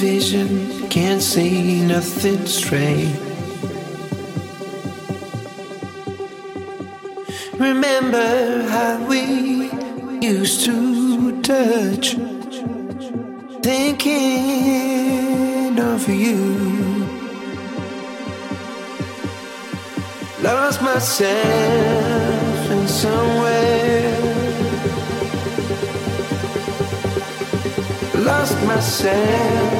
vision, can't see nothing straight. Remember how we used to touch, thinking of you. Lost myself in somewhere. lost myself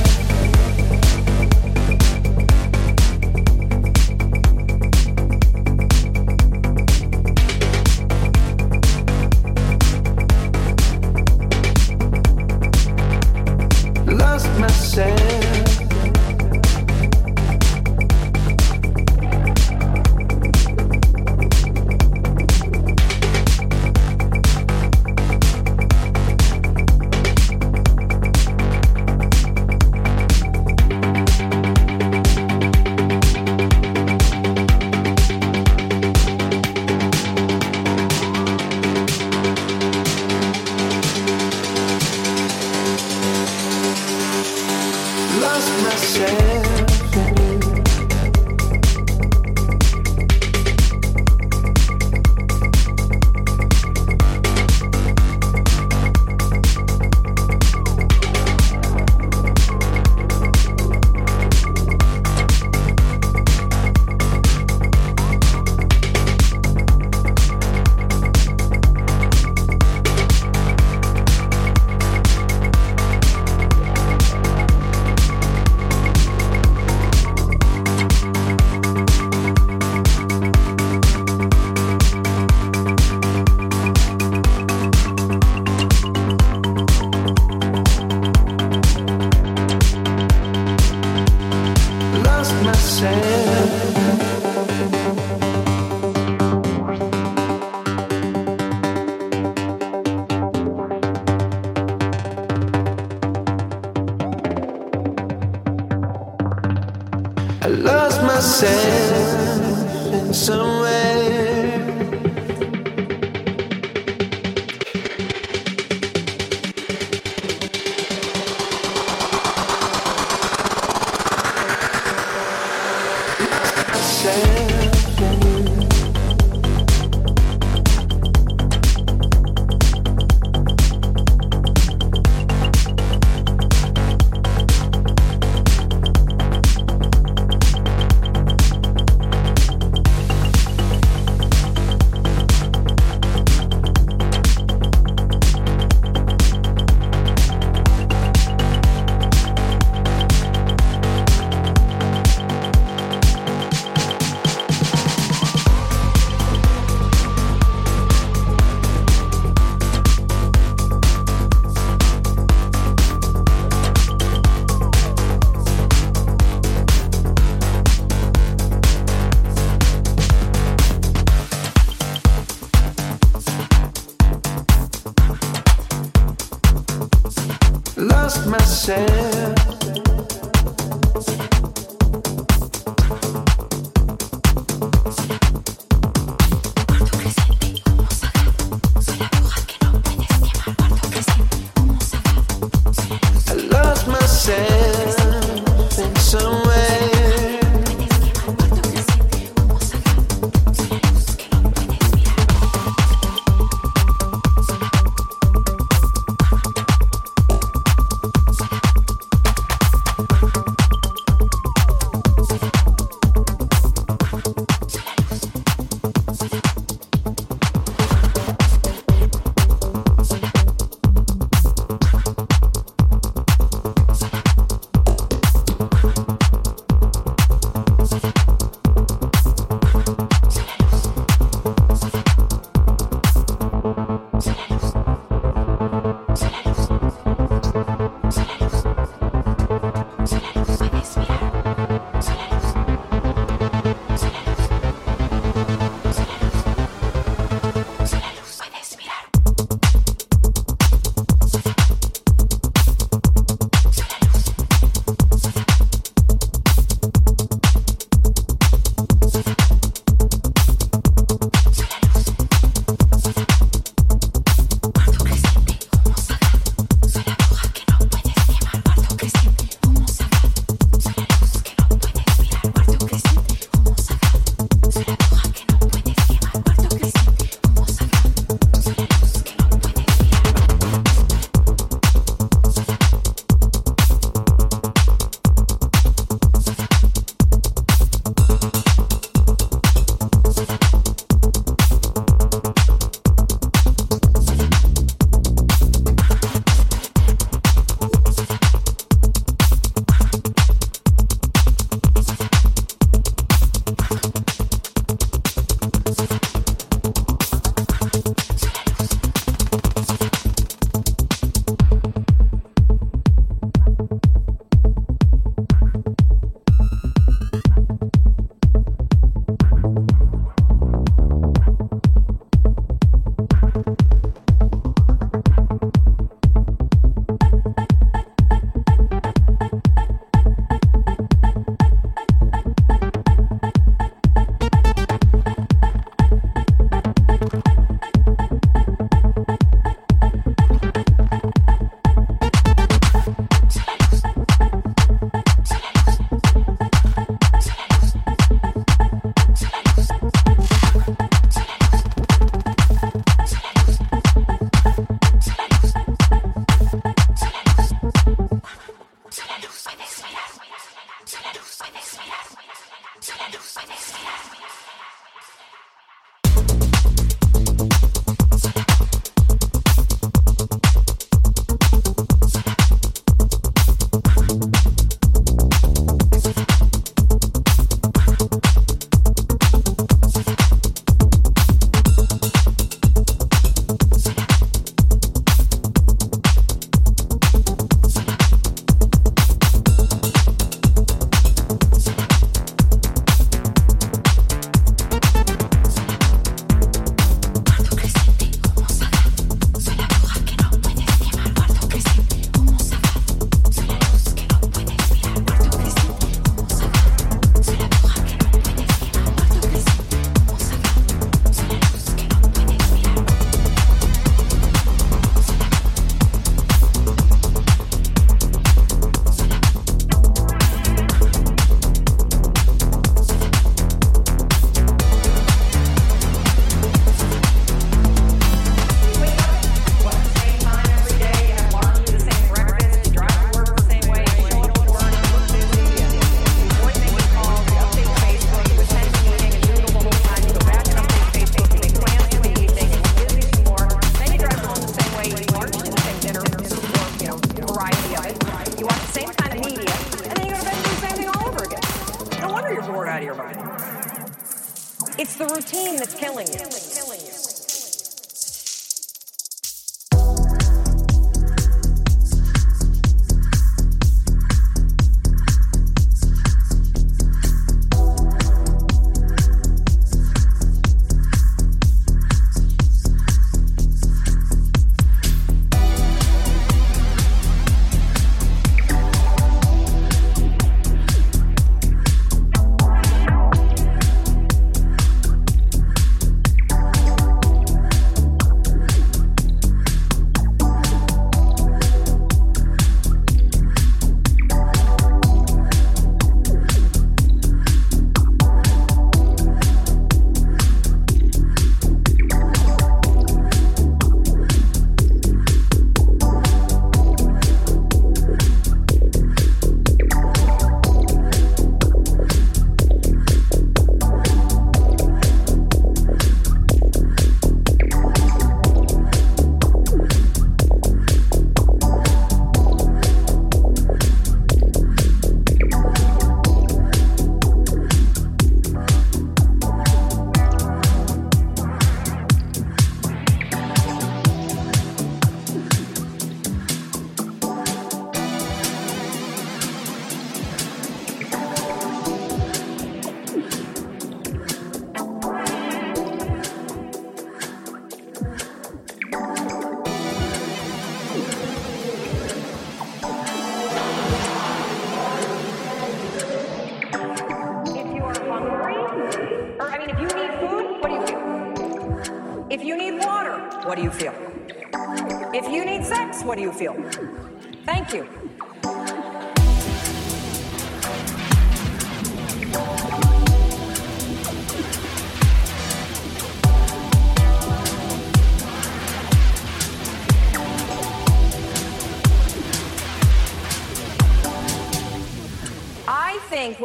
said same kind of media, and then you're going to do the same thing all over again. No wonder you're bored out of your mind. It's the routine that's killing you.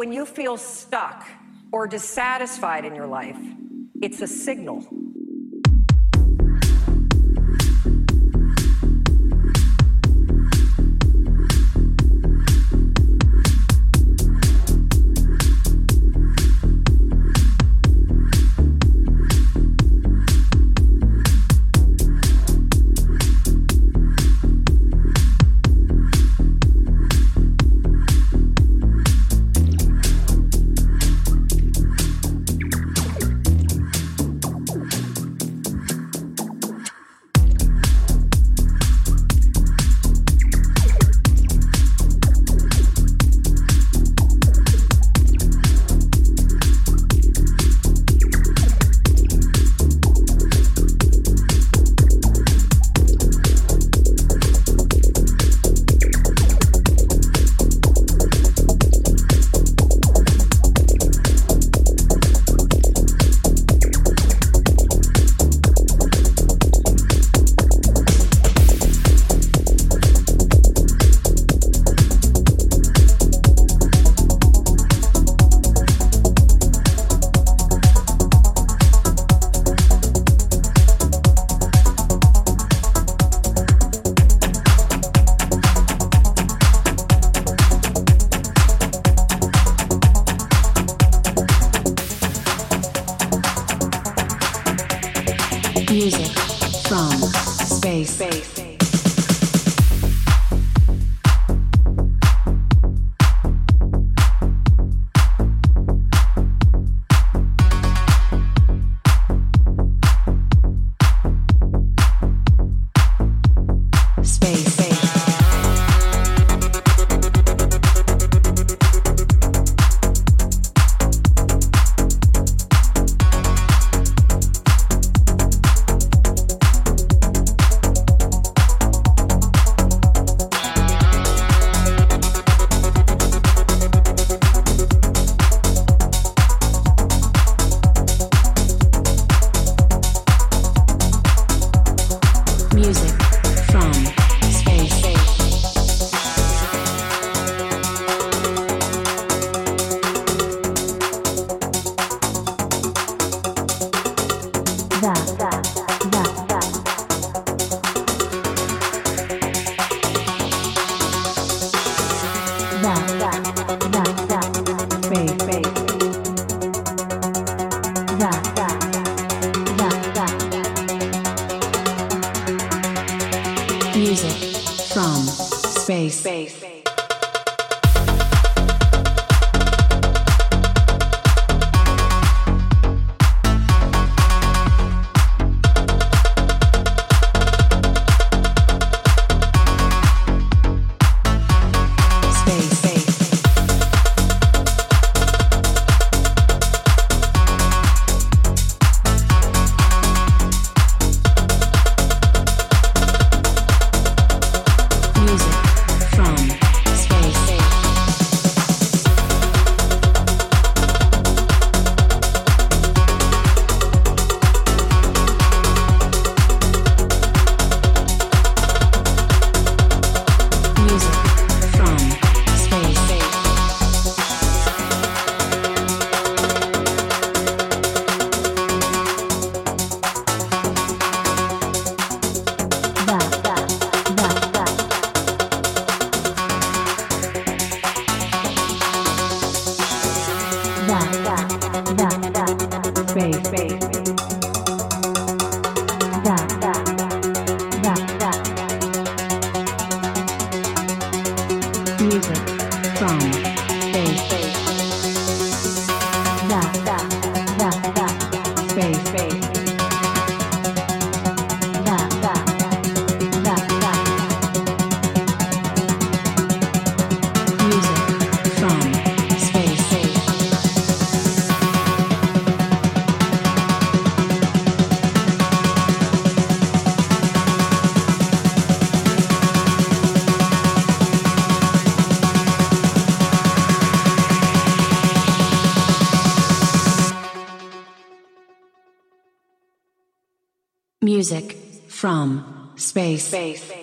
When you feel stuck or dissatisfied in your life, it's a signal. Music from space. space.